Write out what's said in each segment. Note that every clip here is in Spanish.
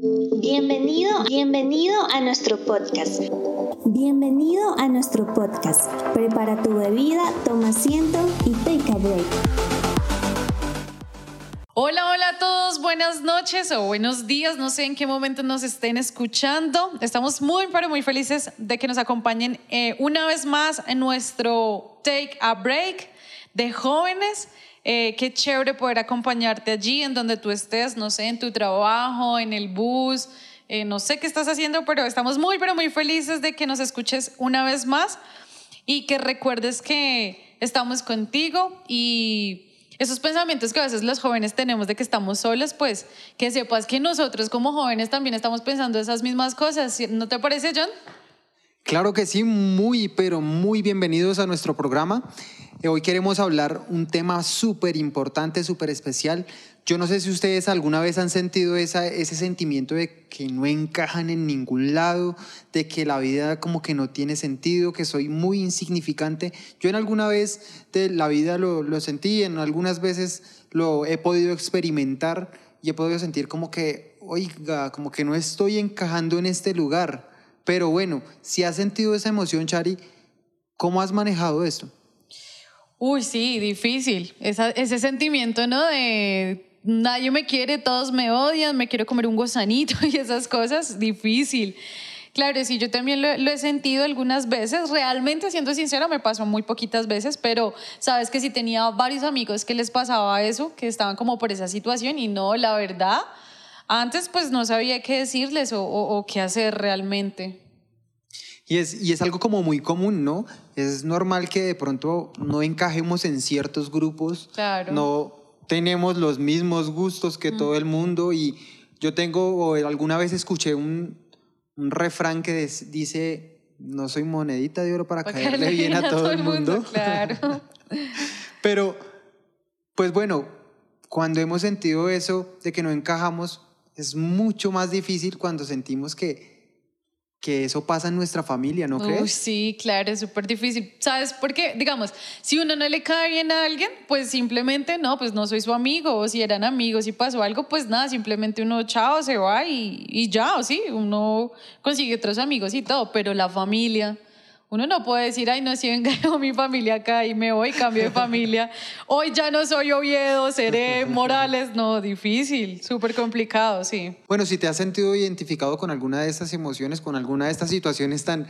Bienvenido, bienvenido a nuestro podcast. Bienvenido a nuestro podcast. Prepara tu bebida, toma asiento y take a break. Hola, hola a todos, buenas noches o buenos días, no sé en qué momento nos estén escuchando. Estamos muy, pero muy felices de que nos acompañen eh, una vez más en nuestro Take a Break de jóvenes. Eh, qué chévere poder acompañarte allí en donde tú estés, no sé, en tu trabajo, en el bus, eh, no sé qué estás haciendo, pero estamos muy, pero muy felices de que nos escuches una vez más y que recuerdes que estamos contigo y esos pensamientos que a veces los jóvenes tenemos de que estamos solos, pues que sepas que nosotros como jóvenes también estamos pensando esas mismas cosas. ¿No te parece, John? Claro que sí, muy, pero muy bienvenidos a nuestro programa. Eh, hoy queremos hablar un tema súper importante, súper especial. Yo no sé si ustedes alguna vez han sentido ese sentimiento de que no encajan en ningún lado, de que la vida como que no tiene sentido, que soy muy insignificante. Yo en alguna vez de la vida lo, lo sentí, en algunas veces lo he podido experimentar y he podido sentir como que, oiga, como que no estoy encajando en este lugar. Pero bueno, si has sentido esa emoción, Chari, ¿cómo has manejado esto? Uy, sí, difícil. ese sentimiento, ¿no? De nadie me quiere, todos me odian, me quiero comer un gozanito y esas cosas, difícil. Claro, sí, yo también lo, he sentido algunas veces. Realmente, siendo sincera, me pasó muy poquitas veces, pero sabes que sí tenía varios amigos que les pasaba eso, que estaban como por esa situación y no, la verdad, antes pues no sabía qué decirles o qué hacer realmente. Y es, y es algo como muy común, ¿no? Es normal que de pronto no encajemos en ciertos grupos, claro. no tenemos los mismos gustos que todo el mundo y yo tengo, o alguna vez escuché un, un refrán que dice, no soy monedita de oro para, caerle bien a, todo, el mundo. Claro. Pero, pues bueno, cuando hemos sentido eso de que no encajamos, es mucho más difícil cuando sentimos que que eso pasa en nuestra familia, ¿no crees? sí, claro, es súper difícil. ¿Sabes por qué? Digamos, si uno no le cae bien a alguien, pues simplemente no, pues no soy su amigo, o si eran amigos y pasó algo, pues nada, simplemente uno chao, se va y, y ya, o sí, uno consigue otros amigos y todo, pero la familia, uno no puede decir, ay, no, si venga mi familia acá y me voy, cambio de familia. Hoy ya no soy Oviedo, seré Morales. No, difícil, súper complicado, sí. Bueno, si te has sentido identificado con alguna de estas emociones, con alguna de estas situaciones tan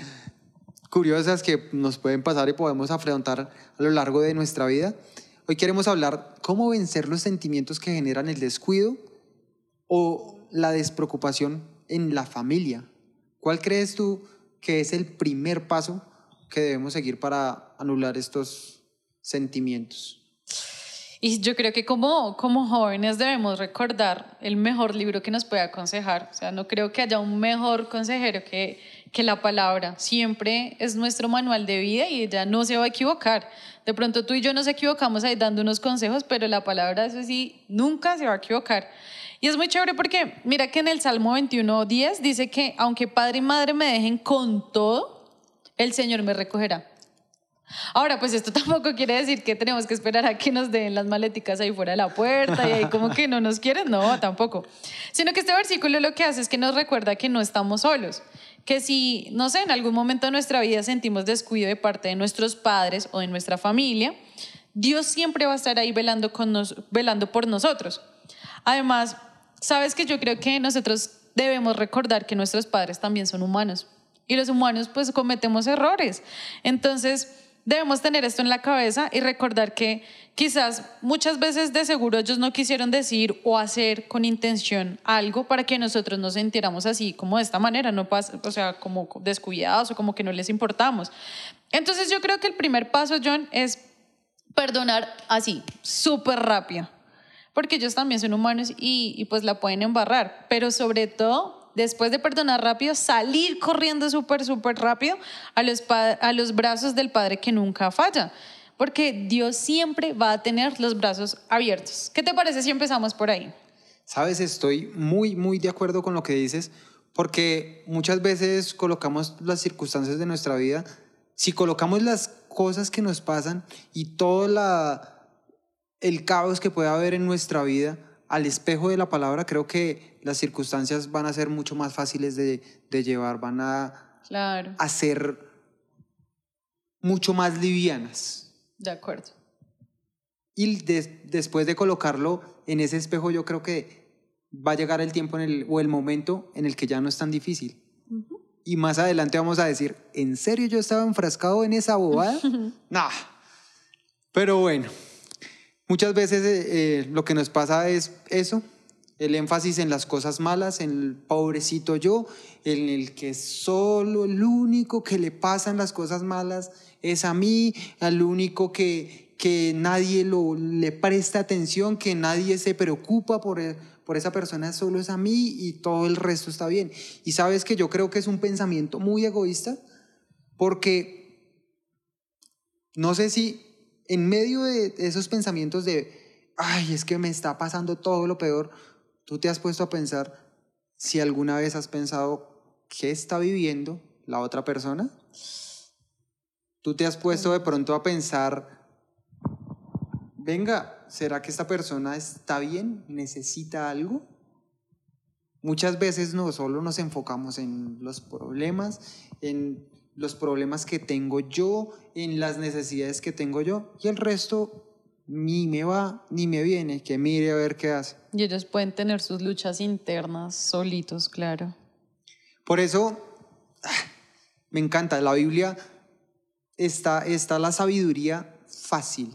curiosas que nos pueden pasar y podemos afrontar a lo largo de nuestra vida, hoy queremos hablar cómo vencer los sentimientos que generan el descuido o la despreocupación en la familia. ¿Cuál crees tú que es el primer paso que debemos seguir para anular estos sentimientos? Y yo creo que como, como jóvenes debemos recordar el mejor libro que nos puede aconsejar. O sea, no creo que haya un mejor consejero que, que la palabra. Siempre es nuestro manual de vida y ella no se va a equivocar. De pronto tú y yo nos equivocamos ahí dando unos consejos, pero la palabra, eso sí, nunca se va a equivocar. Y es muy chévere porque mira que en el Salmo 21, 10 dice que aunque padre y madre me dejen con todo, el Señor me recogerá. Ahora, pues esto tampoco quiere decir que tenemos que esperar a que nos den las maleticas ahí fuera de la puerta y ahí como que no nos quieren, no, tampoco. Sino que este versículo lo que hace es que nos recuerda que no estamos solos, que si, no sé, en algún momento de nuestra vida sentimos descuido de parte de nuestros padres o de nuestra familia, Dios siempre va a estar ahí velando, con nos, velando por nosotros. Además, sabes que yo creo que nosotros debemos recordar que nuestros padres también son humanos y los humanos pues cometemos errores. Entonces debemos tener esto en la cabeza y recordar que quizás muchas veces de seguro ellos no quisieron decir o hacer con intención algo para que nosotros nos sintiéramos así como de esta manera, no pasa, o sea, como descuidados o como que no les importamos. Entonces yo creo que el primer paso, John, es perdonar así, súper rápido, porque ellos también son humanos y, y pues la pueden embarrar, pero sobre todo después de perdonar rápido, salir corriendo súper, súper rápido a los, a los brazos del Padre que nunca falla. Porque Dios siempre va a tener los brazos abiertos. ¿Qué te parece si empezamos por ahí? Sabes, estoy muy, muy de acuerdo con lo que dices, porque muchas veces colocamos las circunstancias de nuestra vida, si colocamos las cosas que nos pasan y todo el caos que puede haber en nuestra vida, al espejo de la palabra, creo que las circunstancias van a ser mucho más fáciles de, de llevar, van a, Claro, a ser mucho más livianas. de acuerdo. Y des- después de colocarlo en ese espejo, yo creo que va a llegar el tiempo en el, o el momento en el que ya no es tan difícil. Y más adelante vamos a decir, ¿en serio yo estaba enfrascado en esa bobada? nah. Pero bueno, muchas veces eh, eh, lo que nos pasa es eso, el énfasis en las cosas malas, en el pobrecito yo, en el que solo el único que le pasan las cosas malas es a mí, al único que, que nadie lo, le presta atención, que nadie se preocupa por, e- por esa persona, solo es a mí y todo el resto está bien. Y sabes que yo creo que es un pensamiento muy egoísta, porque no sé si en medio de esos pensamientos de, ay, es que me está pasando todo lo peor, tú te has puesto a pensar si alguna vez has pensado qué está viviendo la otra persona. Tú te has puesto de pronto a pensar, venga, ¿será que esta persona está bien? ¿Necesita algo? Muchas veces no solo nos enfocamos en los problemas, en los problemas que tengo yo, en las necesidades que tengo yo, y el resto ni me va ni me viene, que mire a ver qué hace. Y ellos pueden tener sus luchas internas solitos, claro. Por eso ah, me encanta, la Biblia está, está la sabiduría fácil.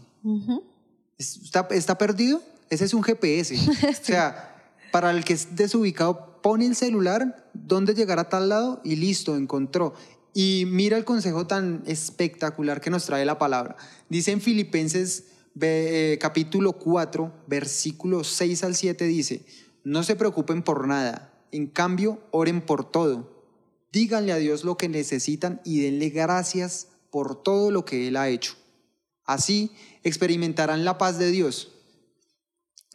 ¿Está, está perdido? Ese es un GPS. O sea, para el que es desubicado, pone el celular, dónde llegar a tal lado y listo, encontró. Y mira el consejo tan espectacular que nos trae la palabra. Dice en Filipenses eh, capítulo 4, versículos 6 al 7, dice, no se preocupen por nada, en cambio, oren por todo. Díganle a Dios lo que necesitan y denle gracias por todo lo que Él ha hecho. Así experimentarán la paz de Dios,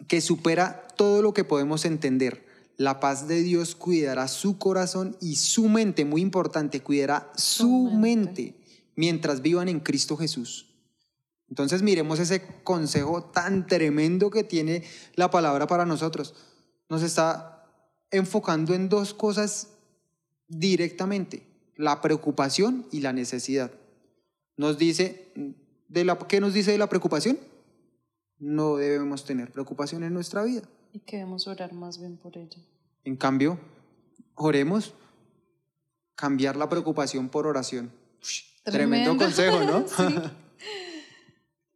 que supera todo lo que podemos entender. La paz de Dios cuidará su corazón y su mente, muy importante, cuidará su, Su mente. mente. mientras vivan en Cristo Jesús. Entonces miremos ese consejo tan tremendo que tiene la palabra para nosotros. Nos está enfocando en dos cosas directamente, la preocupación y la necesidad. Nos dice, de la, ¿qué nos dice de la preocupación? No debemos tener preocupación en nuestra vida. Y que debemos orar más bien por ello. En cambio, oremos, cambiar la preocupación por oración. Tremendo, Tremendo. consejo, ¿no? Sí.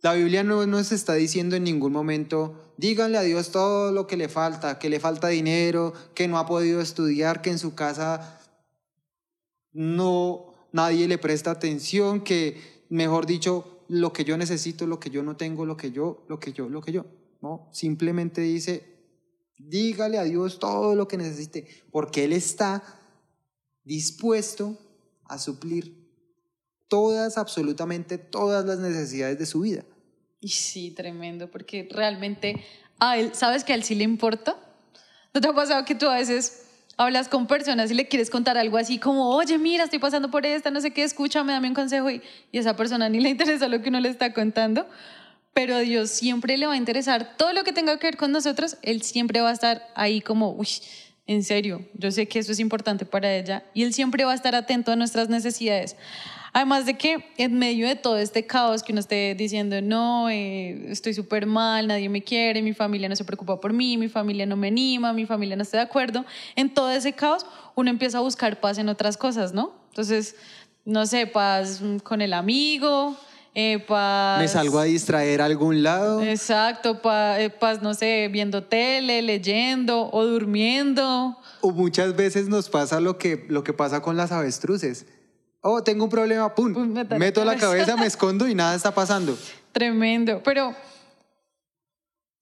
La Biblia no nos está diciendo en ningún momento, díganle a Dios todo lo que le falta, que le falta dinero, que no ha podido estudiar, que en su casa no nadie le presta atención, que mejor dicho, lo que yo necesito, lo que yo no tengo, lo que yo, lo que yo, lo que yo. No, simplemente dice, dígale a Dios todo lo que necesite, porque Él está dispuesto a suplir todas, absolutamente todas las necesidades de su vida. Y sí, tremendo, porque realmente a él, ¿sabes que a él sí le importa? ¿No te ha pasado que tú a veces hablas con personas y le quieres contar algo así como, oye, mira, estoy pasando por esta, no sé qué, escúchame, dame un consejo y, y esa persona ni le interesa lo que uno le está contando? Pero a Dios siempre le va a interesar todo lo que tenga que ver con nosotros, Él siempre va a estar ahí como, uy, en serio, yo sé que eso es importante para ella y Él siempre va a estar atento a nuestras necesidades. Además de que en medio de todo este caos que uno esté diciendo, no, eh, estoy súper mal, nadie me quiere, mi familia no se preocupa por mí, mi familia no me anima, mi familia no está de acuerdo, en todo ese caos uno empieza a buscar paz en otras cosas, ¿no? Entonces, no sé, paz con el amigo, eh. Me salgo a distraer a algún lado. Exacto, eh, paz, no sé, viendo tele, leyendo o durmiendo. O muchas veces nos pasa lo que, lo que pasa con las avestruces. Oh, tengo un problema, pum, Pum, meto la meto la cabeza. me escondo y nada está pasando. Tremendo. Pero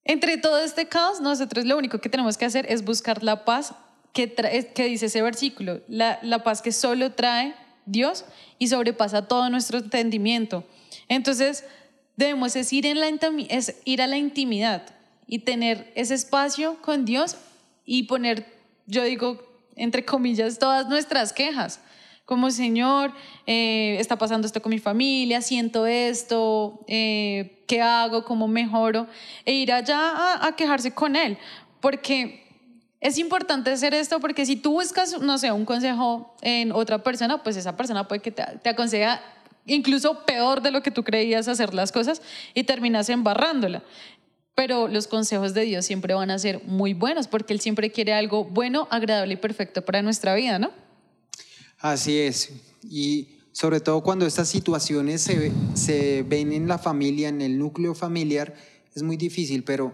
entre todo este caos, nosotros lo único que tenemos que hacer es buscar la paz que, que dice ese versículo, la, la paz que solo trae Dios y sobrepasa todo nuestro entendimiento. Entonces, debemos es ir, en la es ir a la intimidad y tener ese espacio con Dios y poner, yo digo, entre comillas, todas nuestras quejas. Como Señor, eh, está pasando esto con mi familia, siento esto, eh, ¿qué hago? ¿Cómo mejoro? E ir allá a quejarse con Él. porque es importante hacer esto porque si tú buscas, no sé, un consejo en otra persona, pues esa persona puede que te, te aconseja incluso peor de lo que tú creías hacer las cosas y terminas embarrándola. Pero los consejos de Dios siempre van a ser muy buenos porque Él siempre quiere algo bueno, agradable y perfecto para nuestra vida, ¿no? Así es. Y sobre todo cuando estas situaciones se, se ven en la familia, en el núcleo familiar, es muy difícil, pero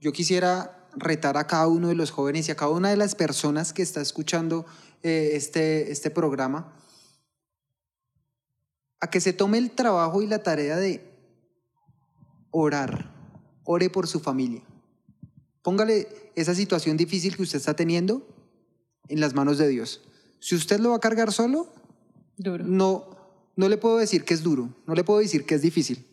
yo quisiera retar a cada uno de los jóvenes y a cada una de las personas que está escuchando eh, este, este programa a que se tome el trabajo y la tarea de orar. Ore por su familia. Póngale esa situación difícil que usted está teniendo en las manos de Dios. Si usted lo va a cargar solo, Duro. no, no le puedo decir que es duro, no le puedo decir que es difícil,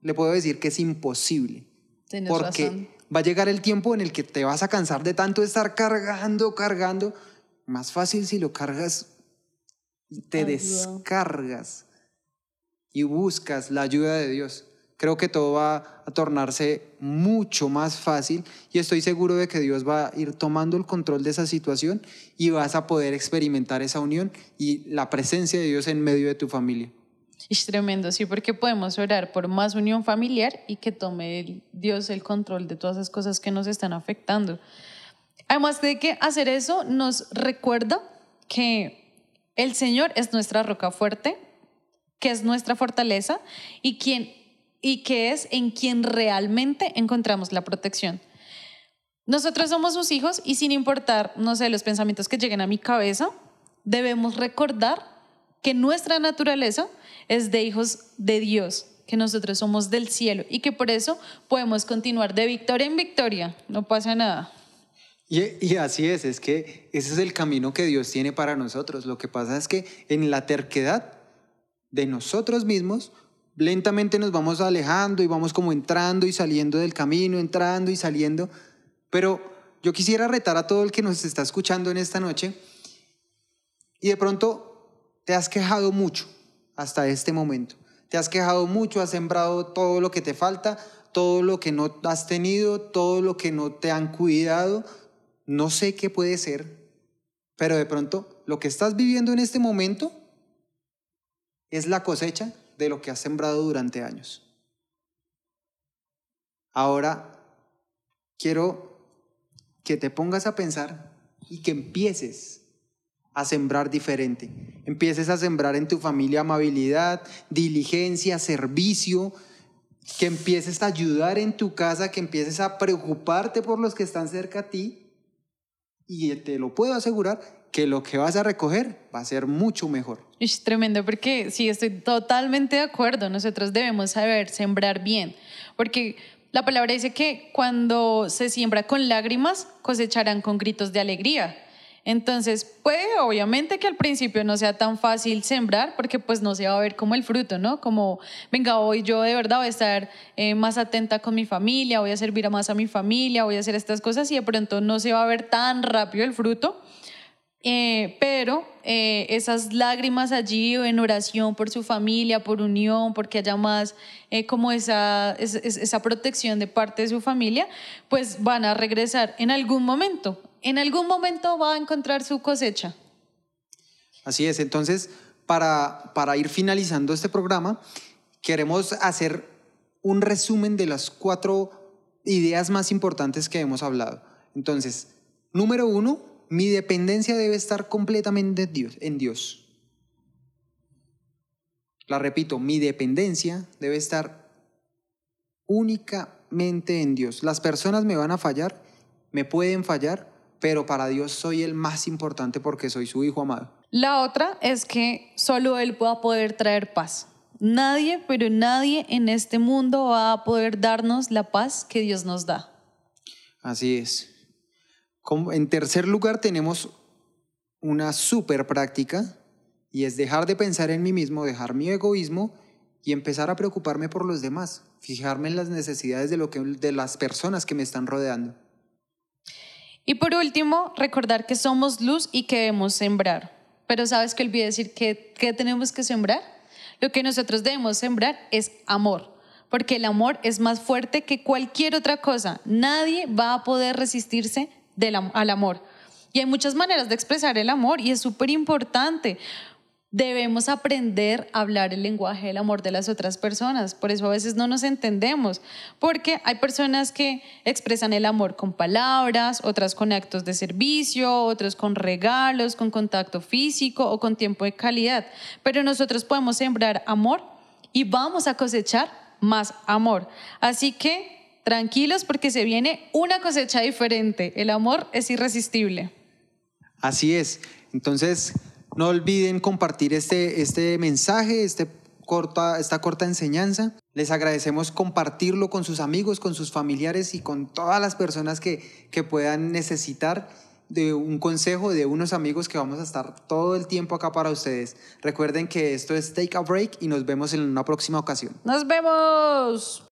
le puedo decir que es imposible. Tienes porque razón. Va a llegar el tiempo en el que te vas a cansar de tanto estar cargando, cargando. Más fácil si lo cargas y te Ayuda. descargas y buscas la ayuda de Dios. Creo que todo va a tornarse mucho más fácil y estoy seguro de que Dios va a ir tomando el control de esa situación y vas a poder experimentar esa unión y la presencia de Dios en medio de tu familia. Es tremendo, sí, porque podemos orar por más unión familiar y que tome el- Dios el control de todas esas cosas que nos están afectando. Además de que hacer eso nos recuerda que el Señor es nuestra roca fuerte, que es nuestra fortaleza y, quien, y que es en quien realmente encontramos la protección. Nosotros somos sus hijos y sin importar, no sé, los pensamientos que lleguen a mi cabeza, debemos recordar que nuestra naturaleza es de hijos de Dios, que nosotros somos del cielo y que por eso podemos continuar de victoria en victoria. No pasa nada. Y, así es, es que ese es el camino que Dios tiene para nosotros. Lo que pasa es que en la terquedad de nosotros mismos, lentamente nos vamos alejando y vamos como entrando y saliendo del camino, entrando y saliendo. Pero yo quisiera retar a todo el que nos está escuchando en esta noche y de pronto te has quejado mucho hasta este momento. Te has quejado mucho, has sembrado todo lo que te falta, todo lo que no has tenido, todo lo que no te han cuidado. No sé qué puede ser, pero de pronto lo que estás viviendo en este momento es la cosecha de lo que has sembrado durante años. Ahora quiero que te pongas a pensar y que empieces a sembrar diferente. Empieces a sembrar en tu familia amabilidad, diligencia, servicio, que empieces a ayudar en tu casa, que empieces a preocuparte por los que están cerca a ti. Y te lo puedo asegurar que lo que vas a recoger va a ser mucho mejor. Es tremendo porque sí, estoy totalmente de acuerdo. Nosotros debemos saber sembrar bien, porque la palabra dice que cuando se siembra con lágrimas, cosecharán con gritos de alegría. Entonces, puede obviamente que al principio no sea tan fácil sembrar porque pues no se va a ver como el fruto, ¿no? Como, venga, hoy yo de verdad voy a estar eh, más atenta con mi familia, voy a servir más a mi familia, voy a hacer estas cosas y de pronto no se va a ver tan rápido el fruto. Eh, pero eh, esas lágrimas allí en oración por su familia, por unión, porque haya más eh, como esa, es- es- esa protección de parte de su familia, pues van a regresar en algún momento. En algún momento va a encontrar su cosecha. Así es, entonces, para, para ir finalizando este programa, queremos hacer un resumen de las cuatro ideas más importantes que hemos hablado. Entonces, número uno, mi dependencia debe estar completamente en Dios. En Dios. La repito, mi dependencia debe estar únicamente en Dios. Las personas me van a fallar, me pueden fallar, pero para Dios soy el más importante porque soy su hijo amado. La otra es que solo Él va a poder traer paz. Nadie, pero nadie en este mundo va a poder darnos la paz que Dios nos da. Así es. Como- En tercer lugar tenemos una súper práctica y es dejar de pensar en mí mismo, dejar mi egoísmo y empezar a preocuparme por los demás, fijarme en las necesidades de, lo que, de las personas que me están rodeando. Y por último, recordar que somos luz y que debemos sembrar. Pero ¿sabes que olvidé decir que, que tenemos que sembrar? Lo que nosotros debemos sembrar es amor. porque el amor es más fuerte que cualquier otra cosa. Nadie va a poder resistirse al amor. Y hay muchas maneras de expresar el amor y es súper importante. Debemos aprender a hablar el lenguaje del amor de las otras personas. Por eso a veces no nos entendemos, porque hay personas que expresan el amor con palabras, otras con actos de servicio, otros con regalos, con contacto físico o con tiempo de calidad. Pero nosotros podemos sembrar amor y vamos a cosechar más amor. Así que tranquilos porque se viene una cosecha diferente. El amor es irresistible. Así es. Entonces, no olviden compartir este, este mensaje, este corta, esta corta enseñanza. Les agradecemos compartirlo con sus amigos, con sus familiares y con todas las personas que, que puedan necesitar de un consejo de unos amigos que vamos a estar todo el tiempo acá para ustedes. Recuerden que esto es Take a Break y nos vemos en una próxima ocasión. Nos vemos.